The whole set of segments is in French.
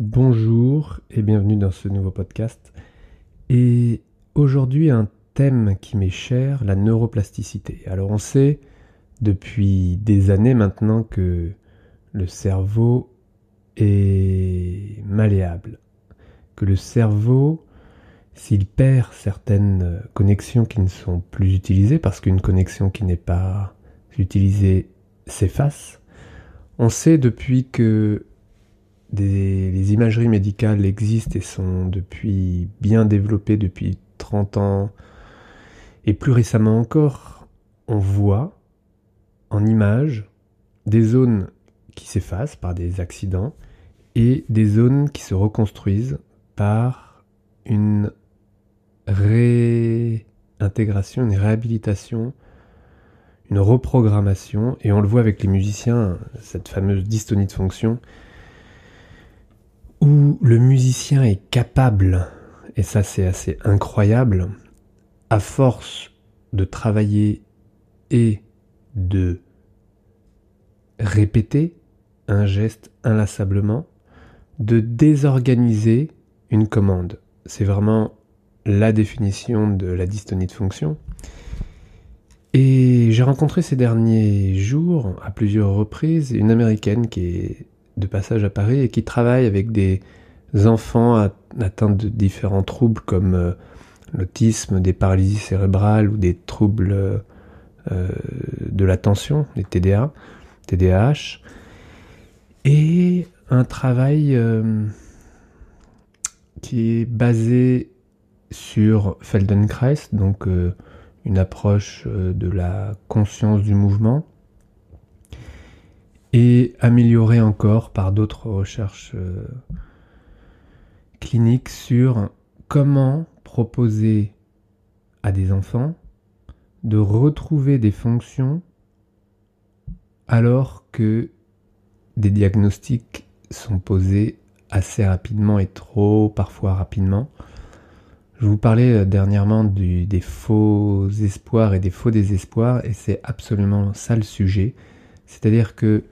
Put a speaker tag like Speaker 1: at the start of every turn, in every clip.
Speaker 1: Bonjour et bienvenue dans ce nouveau podcast. Et aujourd'hui un thème qui m'est cher, la neuroplasticité. Alors on sait depuis des années maintenant que le cerveau est malléable, que le cerveau, s'il perd certaines connexions qui ne sont plus utilisées, parce qu'une connexion qui n'est pas utilisée s'efface, on sait depuis que les imageries médicales existent et sont depuis bien développées depuis 30 ans, et plus récemment encore, on voit en images des zones qui s'effacent par des accidents et des zones qui se reconstruisent par une réintégration, une réhabilitation, une reprogrammation. Et on le voit avec les musiciens, cette fameuse dystonie de fonction, où le musicien est capable, et ça c'est assez incroyable, à force de travailler et de répéter un geste inlassablement, de désorganiser une commande. C'est vraiment la définition de la dystonie de fonction. Et j'ai rencontré ces derniers jours, à plusieurs reprises, une américaine qui est de passage à Paris et qui travaille avec des enfants atteints de différents troubles comme euh, l'autisme, des paralysies cérébrales ou des troubles euh, de l'attention, des TDA, TDAH, et un travail euh, qui est basé sur Feldenkrais, donc une approche de la conscience du mouvement, et amélioré encore par d'autres recherches euh, cliniques sur comment proposer à des enfants de retrouver des fonctions alors que des diagnostics sont posés assez rapidement et trop parfois rapidement. Je vous parlais euh, dernièrement des faux espoirs et des faux désespoirs et c'est absolument ça le sujet. C'est-à-dire que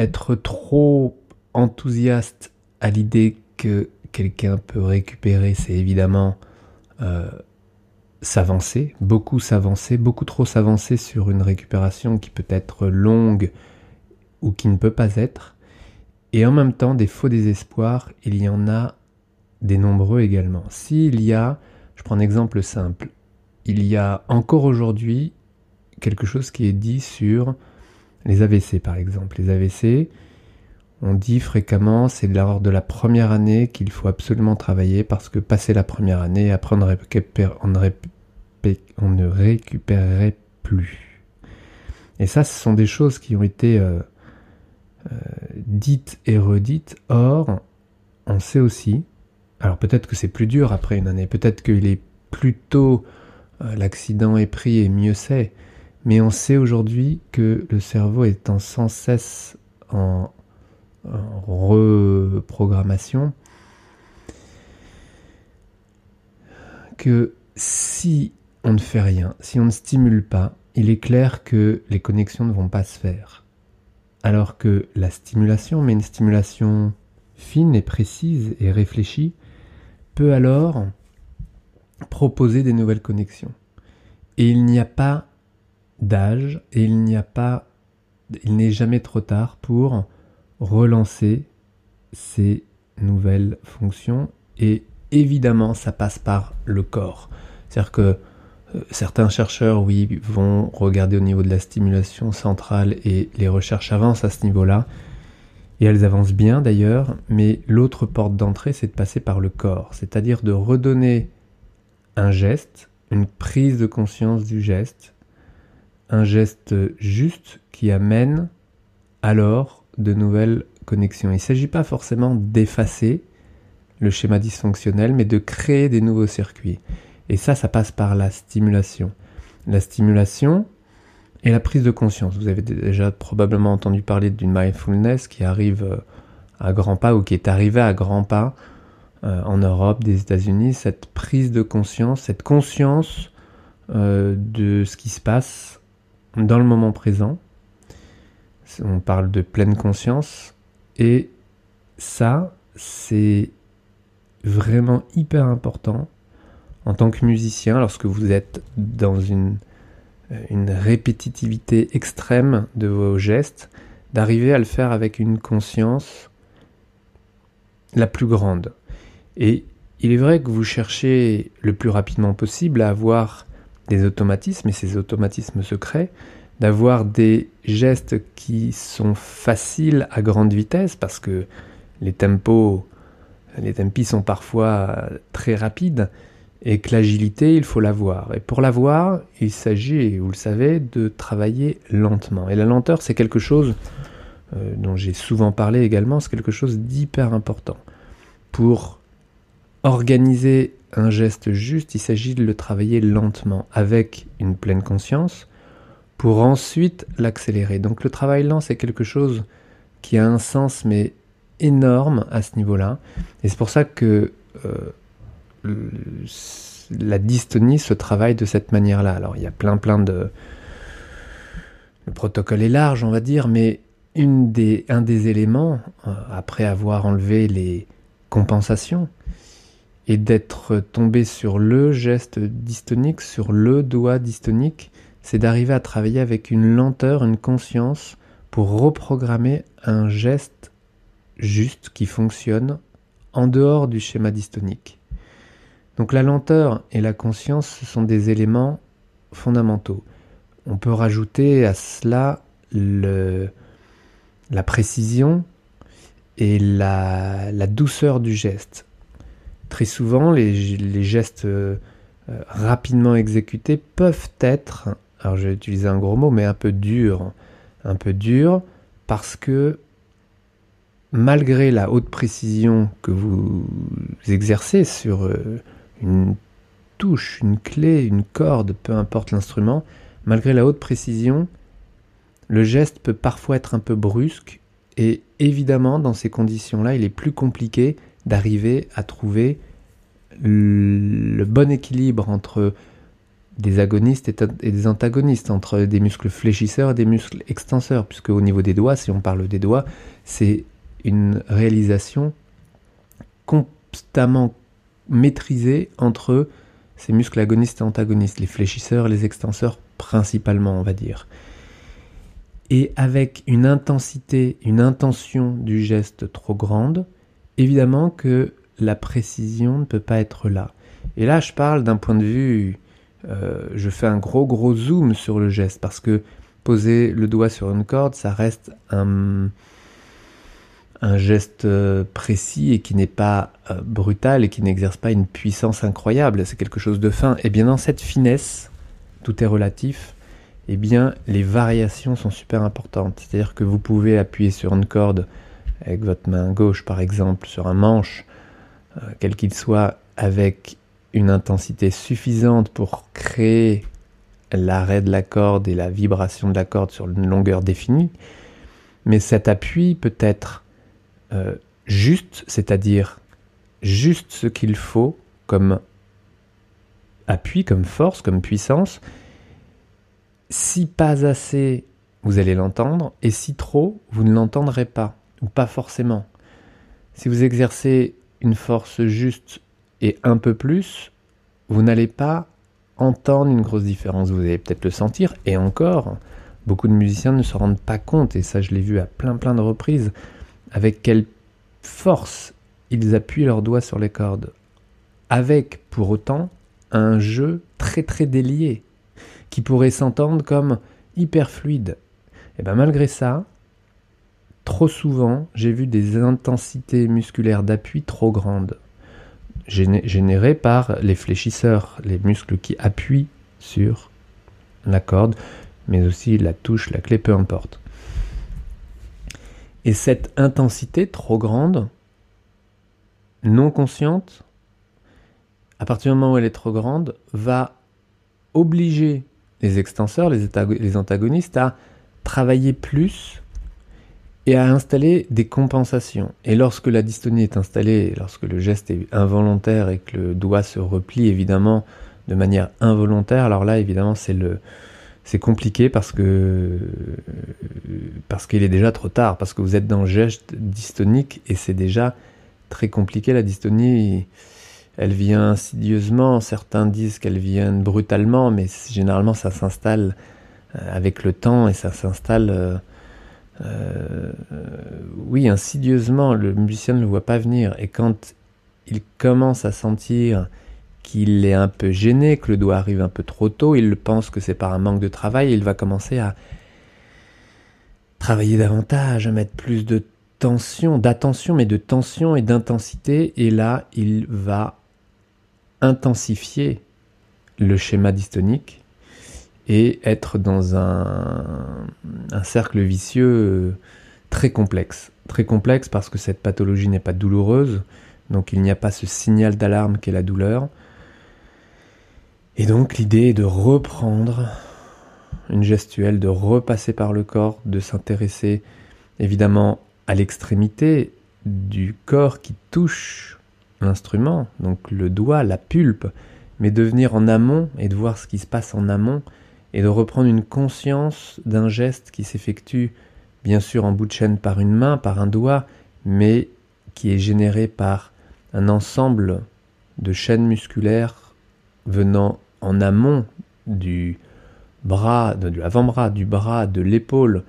Speaker 1: être trop enthousiaste à l'idée que quelqu'un peut récupérer, c'est évidemment euh, s'avancer, beaucoup s'avancer, beaucoup trop s'avancer sur une récupération qui peut être longue ou qui ne peut pas être. Et en même temps, des faux désespoirs, il y en a des nombreux également. S'il y a, je prends un exemple simple, il y a encore aujourd'hui quelque chose qui est dit sur les AVC par exemple. Les AVC, on dit fréquemment, c'est lors de la première année qu'il faut absolument travailler parce que passer la première année, après on, ne récupérerait plus. Et ça, ce sont des choses qui ont été euh, euh, dites et redites. Or, on sait aussi, alors peut-être que c'est plus dur après une année, peut-être qu'il est plus tôt euh, l'accident est pris et mieux c'est. Mais on sait aujourd'hui que le cerveau étant sans cesse en, reprogrammation, que si on ne fait rien, si on ne stimule pas, il est clair que les connexions ne vont pas se faire. Alors que la stimulation, mais une stimulation fine et précise et réfléchie, peut alors proposer des nouvelles connexions. Et il n'y a pas d'âge et il n'y a pas, il n'est jamais trop tard pour relancer ces nouvelles fonctions et évidemment ça passe par le corps. C'est-à-dire que euh, certains chercheurs, oui, vont regarder au niveau de la stimulation centrale et les recherches avancent à ce niveau-là. Et elles avancent bien d'ailleurs, mais l'autre porte d'entrée, c'est de passer par le corps, c'est-à-dire de redonner un geste, une prise de conscience du geste, un geste juste qui amène alors de nouvelles connexions. Il ne s'agit pas forcément d'effacer le schéma dysfonctionnel, mais de créer des nouveaux circuits. Et ça, ça passe par la stimulation. La stimulation et la prise de conscience. Vous avez déjà probablement entendu parler d'une mindfulness qui arrive euh, à grands pas ou qui est arrivée à grands pas euh, en Europe, des États-Unis. Cette prise de conscience, cette conscience euh, de ce qui se passe dans le moment présent. On parle de pleine conscience. Et ça, c'est vraiment hyper important en tant que musicien lorsque vous êtes dans une, une répétitivité extrême de vos gestes, d'arriver à le faire avec une conscience la plus grande. Et il est vrai que vous cherchez le plus rapidement possible à avoir des automatismes, et ces automatismes secrets, d'avoir des gestes qui sont faciles à grande vitesse, parce que les tempos, les tempis sont parfois très rapides, et que l'agilité, il faut l'avoir. Et pour l'avoir, il s'agit, vous le savez, de travailler lentement. Et la lenteur, c'est quelque chose euh, dont j'ai souvent parlé également, c'est quelque chose d'hyper important. Pour organiser un geste juste, il s'agit de le travailler lentement, avec une pleine conscience, pour ensuite l'accélérer. Donc le travail lent, c'est quelque chose qui a un sens, mais énorme à ce niveau-là. Et c'est pour ça que euh, la dystonie se travaille de cette manière-là. Alors il y a plein plein de... Le protocole est large, on va dire, mais une des, un des éléments, euh, après avoir enlevé les compensations, et d'être tombé sur le geste dystonique, sur le doigt dystonique, c'est d'arriver à travailler avec une lenteur, une conscience pour reprogrammer un geste juste qui fonctionne en dehors du schéma dystonique. Donc la lenteur et la conscience, ce sont des éléments fondamentaux. On peut rajouter à cela la précision et la, douceur du geste. Très souvent, les, gestes euh, rapidement exécutés peuvent être alors je vais utiliser un gros mot, mais un peu dur. Un peu parce que malgré la haute précision que vous exercez sur euh, une touche, une clé, une corde, peu importe l'instrument, malgré la haute précision, le geste peut parfois être un peu brusque et évidemment dans ces conditions-là, il est plus compliqué d'arriver à trouver le bon équilibre entre des agonistes et, des antagonistes, entre des muscles fléchisseurs et des muscles extenseurs, puisque au niveau des doigts, si on parle des doigts, c'est une réalisation constamment maîtrisée entre ces muscles agonistes et antagonistes, les fléchisseurs les extenseurs principalement, on va dire. Et avec une intensité, une intention du geste trop grande, évidemment que la précision ne peut pas être là. Et là, je parle d'un point de vue euh, je fais un gros gros zoom sur le geste parce que poser le doigt sur une corde, ça reste un, geste euh, précis et qui n'est pas euh, brutal et qui n'exerce pas une puissance incroyable. C'est quelque chose de fin. Et bien dans cette finesse, tout est relatif. Et bien les variations sont super importantes. C'est-à-dire que vous pouvez appuyer sur une corde avec votre main gauche par exemple sur un manche, quel qu'il soit, avec une intensité suffisante pour créer l'arrêt de la corde et la vibration de la corde sur une longueur définie, mais cet appui peut être euh, juste, c'est-à-dire juste ce qu'il faut comme appui, comme force, comme puissance. Si pas assez, vous allez l'entendre, et si trop, vous ne l'entendrez pas, pas forcément. Si vous exercez une force juste et un peu plus, vous n'allez pas entendre une grosse différence. Vous allez peut-être le sentir, et encore, beaucoup de musiciens ne se rendent pas compte, et ça je l'ai vu à plein plein de reprises, avec quelle force ils appuient leurs doigts sur les cordes, avec pour autant un jeu très très délié, qui pourrait s'entendre comme hyper fluide. Et bien malgré ça, trop souvent, j'ai vu des intensités musculaires d'appui trop grandes générés par les fléchisseurs, les muscles qui appuient sur la corde, mais aussi la touche, la clé, peu importe. Et cette intensité trop grande, non consciente, à partir du moment où elle est trop grande, va obliger les extenseurs, les antagonistes à travailler plus et à installer des compensations. Et lorsque la dystonie est installée, lorsque le geste est involontaire et que le doigt se replie évidemment de manière involontaire, alors là évidemment c'est le c'est compliqué parce que parce qu'il est déjà trop tard, parce que vous êtes dans le geste dystonique et c'est déjà très compliquée, la dystonie. Elle vient insidieusement, certains disent qu'elle vient brutalement, mais généralement ça s'installe euh, avec le temps et ça s'installe, euh, euh, oui, insidieusement. Le musicien ne le voit pas venir. Et quand il commence à sentir qu'il est un peu gêné, que le doigt arrive un peu trop tôt, il pense que c'est par un manque de travail, il va commencer à travailler davantage, à mettre plus de tension, d'attention, mais de tension et d'intensité, et là, il va intensifier le schéma dystonique et être dans un, cercle vicieux très complexe. Très complexe parce que cette pathologie n'est pas douloureuse, donc il n'y a pas ce signal d'alarme qu'est la douleur. Et donc l'idée est de reprendre une gestuelle, de repasser par le corps, de s'intéresser évidemment à l'extrémité du corps qui touche l'instrument, donc le doigt, la pulpe, mais de venir en amont et de voir ce qui se passe en amont et de reprendre une conscience d'un geste qui s'effectue bien sûr en bout de chaîne par une main, par un doigt, mais qui est généré par un ensemble de chaînes musculaires venant en amont du bras, de l'avant-bras, du bras, de l'épaule,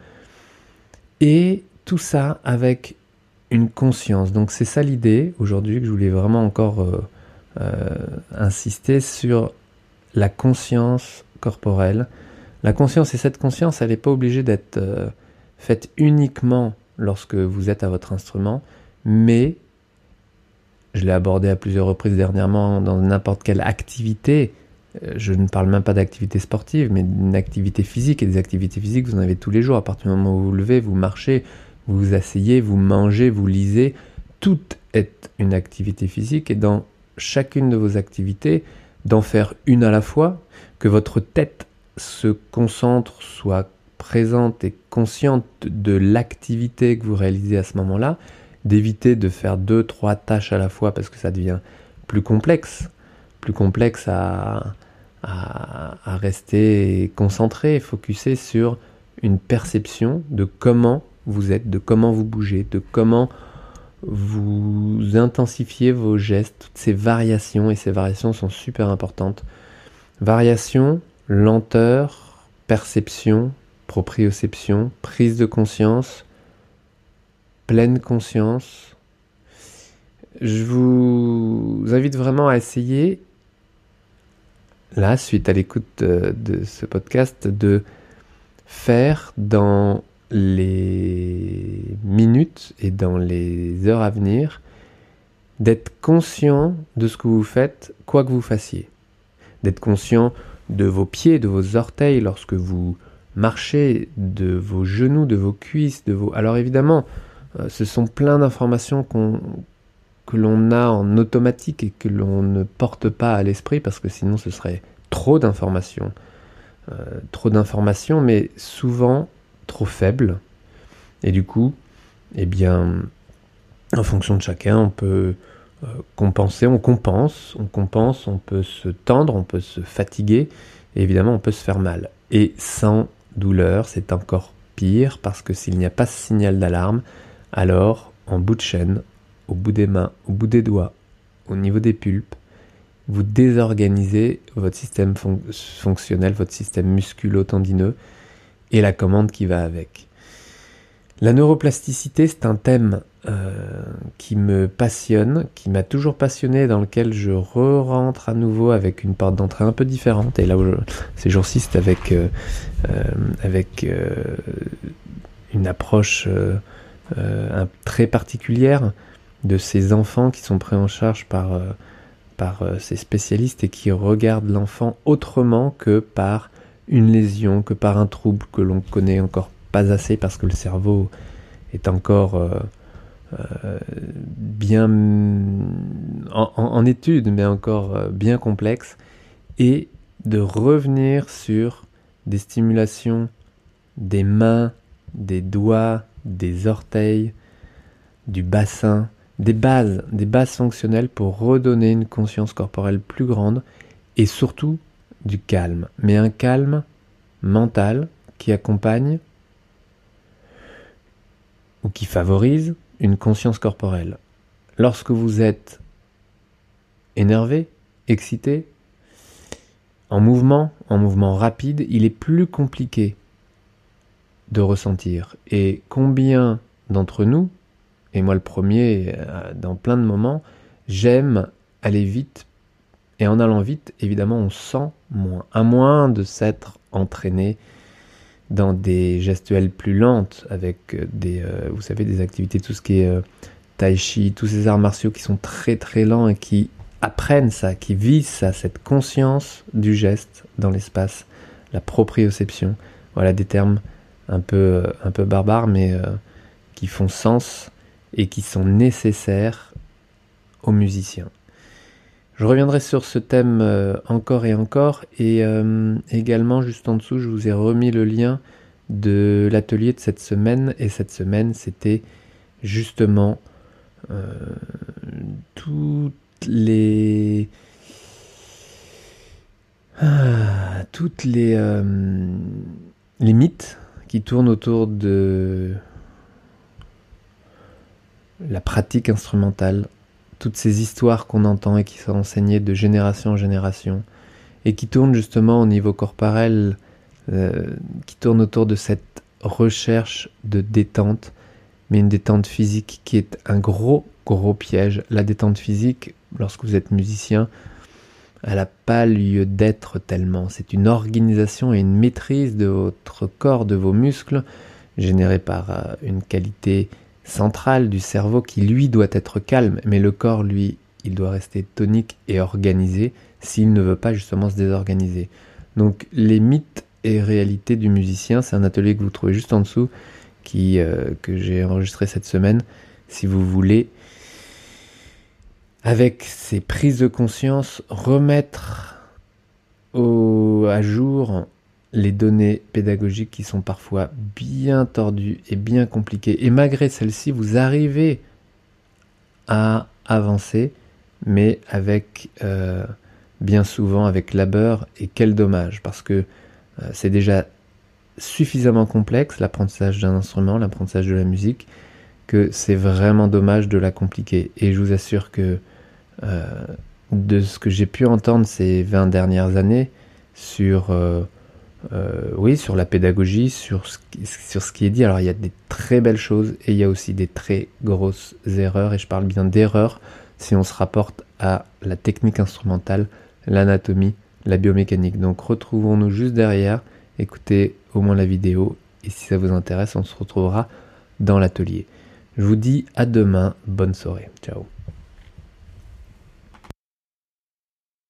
Speaker 1: et tout ça avec une conscience. Donc c'est ça l'idée aujourd'hui que je voulais vraiment encore euh, euh, insister sur la conscience corporelle. La conscience et cette conscience, elle n'est pas obligée d'être euh, faite uniquement lorsque vous êtes à votre instrument, mais je l'ai abordé à plusieurs reprises dernièrement dans n'importe quelle activité. Je ne parle même pas d'activité sportive, mais d'une activité physique. Et des activités physiques, vous en avez tous les jours. À partir du moment où vous vous levez, vous marchez, vous vous asseyez, vous mangez, vous lisez, tout est une activité physique et dans chacune de vos activités, d'en faire une à la fois, que votre tête se concentre, soit présente et consciente de l'activité que vous réalisez à ce moment-là, d'éviter de faire deux, trois tâches à la fois parce que ça devient plus complexe, plus complexe à, à, rester concentré, focusé sur une perception de comment vous êtes, de comment vous bougez, de comment vous intensifiez vos gestes, toutes ces variations, et ces variations sont super importantes. Variation, lenteur, perception, proprioception, prise de conscience, pleine conscience. Je vous invite vraiment à essayer, là, suite à l'écoute de, de ce podcast, de faire dans les minutes et dans les heures à venir, d'être conscient de ce que vous faites, quoi que vous fassiez. D'être conscient de vos pieds, de vos orteils lorsque vous marchez, de vos genoux, de vos cuisses, de vos... Alors évidemment, euh, ce sont plein d'informations que l'on a en automatique et que l'on ne porte pas à l'esprit parce que sinon ce serait trop d'informations. Euh, trop d'informations, mais souvent trop faible. Et du coup, eh bien, en fonction de chacun, on peut euh, compenser, on compense, on compense, on peut se tendre, on peut se fatiguer, évidemment, on peut se faire mal. Et sans douleur, c'est encore pire, parce que s'il n'y a pas ce signal d'alarme, alors, en bout de chaîne, au bout des mains, au bout des doigts, au niveau des pulpes, vous désorganisez votre système fonctionnel, votre système musculo-tendineux, et la commande qui va avec. La neuroplasticité, c'est un thème euh, qui me passionne, qui m'a toujours passionné, dans lequel je re-rentre à nouveau avec une porte d'entrée un peu différente. Et là, où ces jours-ci, c'est avec, euh, euh, une approche très particulière de ces enfants qui sont pris en charge par, par ces spécialistes et qui regardent l'enfant autrement que par une lésion, que par un trouble que l'on connaît encore pas assez parce que le cerveau est encore euh, euh, bien en, étude, mais encore euh, bien complexe, et de revenir sur des stimulations des mains, des doigts, des orteils, du bassin, des bases, des bases fonctionnelles pour redonner une conscience corporelle plus grande et surtout du calme, mais un calme mental qui accompagne ou qui favorise une conscience corporelle. lorsque vous êtes énervé, excité, en mouvement, en mouvement rapide, il est plus compliqué de ressentir. Et combien d'entre nous, et moi le premier, euh, dans plein de moments, j'aime aller vite. Et en allant vite, évidemment, on sent moins. À moins de s'être entraîné dans des gestuelles plus lentes, avec des, euh, vous savez, des activités, tout ce qui est euh, tai chi, tous ces arts martiaux qui sont très très lents et qui apprennent ça, qui visent ça, cette conscience du geste dans l'espace, la proprioception. Voilà des termes un peu, euh, un peu barbares, mais euh, qui font sens et qui sont nécessaires aux musiciens. Je reviendrai sur ce thème euh, encore et encore, et également juste en dessous, je vous ai remis le lien de l'atelier de cette semaine, et cette semaine, c'était justement ah, toutes les euh, les mythes qui tournent autour de la pratique instrumentale, toutes ces histoires qu'on entend et qui sont enseignées de génération en génération, et qui tournent justement au niveau corporel, euh, qui tournent autour de cette recherche de détente, mais une détente physique qui est un gros, gros piège. La détente physique, lorsque vous êtes musicien, elle n'a pas lieu d'être tellement. C'est une organisation et une maîtrise de votre corps, de vos muscles, générée par euh, une qualité centrale du cerveau qui, lui, doit être calme. Mais le corps, lui, il doit rester tonique et organisé s'il ne veut pas justement se désorganiser. Donc les mythes et réalités du musicien, c'est un atelier que vous trouvez juste en dessous, qui, euh, que j'ai enregistré cette semaine, si vous voulez avec ces prises de conscience, remettre au, à jour les données pédagogiques qui sont parfois bien tordues et bien compliquées. Et malgré celles-ci, vous arrivez à avancer, mais avec euh, bien souvent avec labeur et quel dommage, parce que euh, c'est déjà suffisamment complexe l'apprentissage d'un instrument, l'apprentissage de la musique, que c'est vraiment dommage de la compliquer. Et je vous assure que euh, de ce que j'ai pu entendre ces 20 dernières années sur, euh, oui, sur la pédagogie, sur sur ce qui est dit. Alors il y a des très belles choses et il y a aussi des très grosses erreurs, et je parle bien d'erreurs si on se rapporte à la technique instrumentale, l'anatomie, la biomécanique. Donc retrouvons-nous juste derrière, écoutez au moins la vidéo, et si ça vous intéresse, on se retrouvera dans l'atelier. Je vous dis à demain, bonne soirée, ciao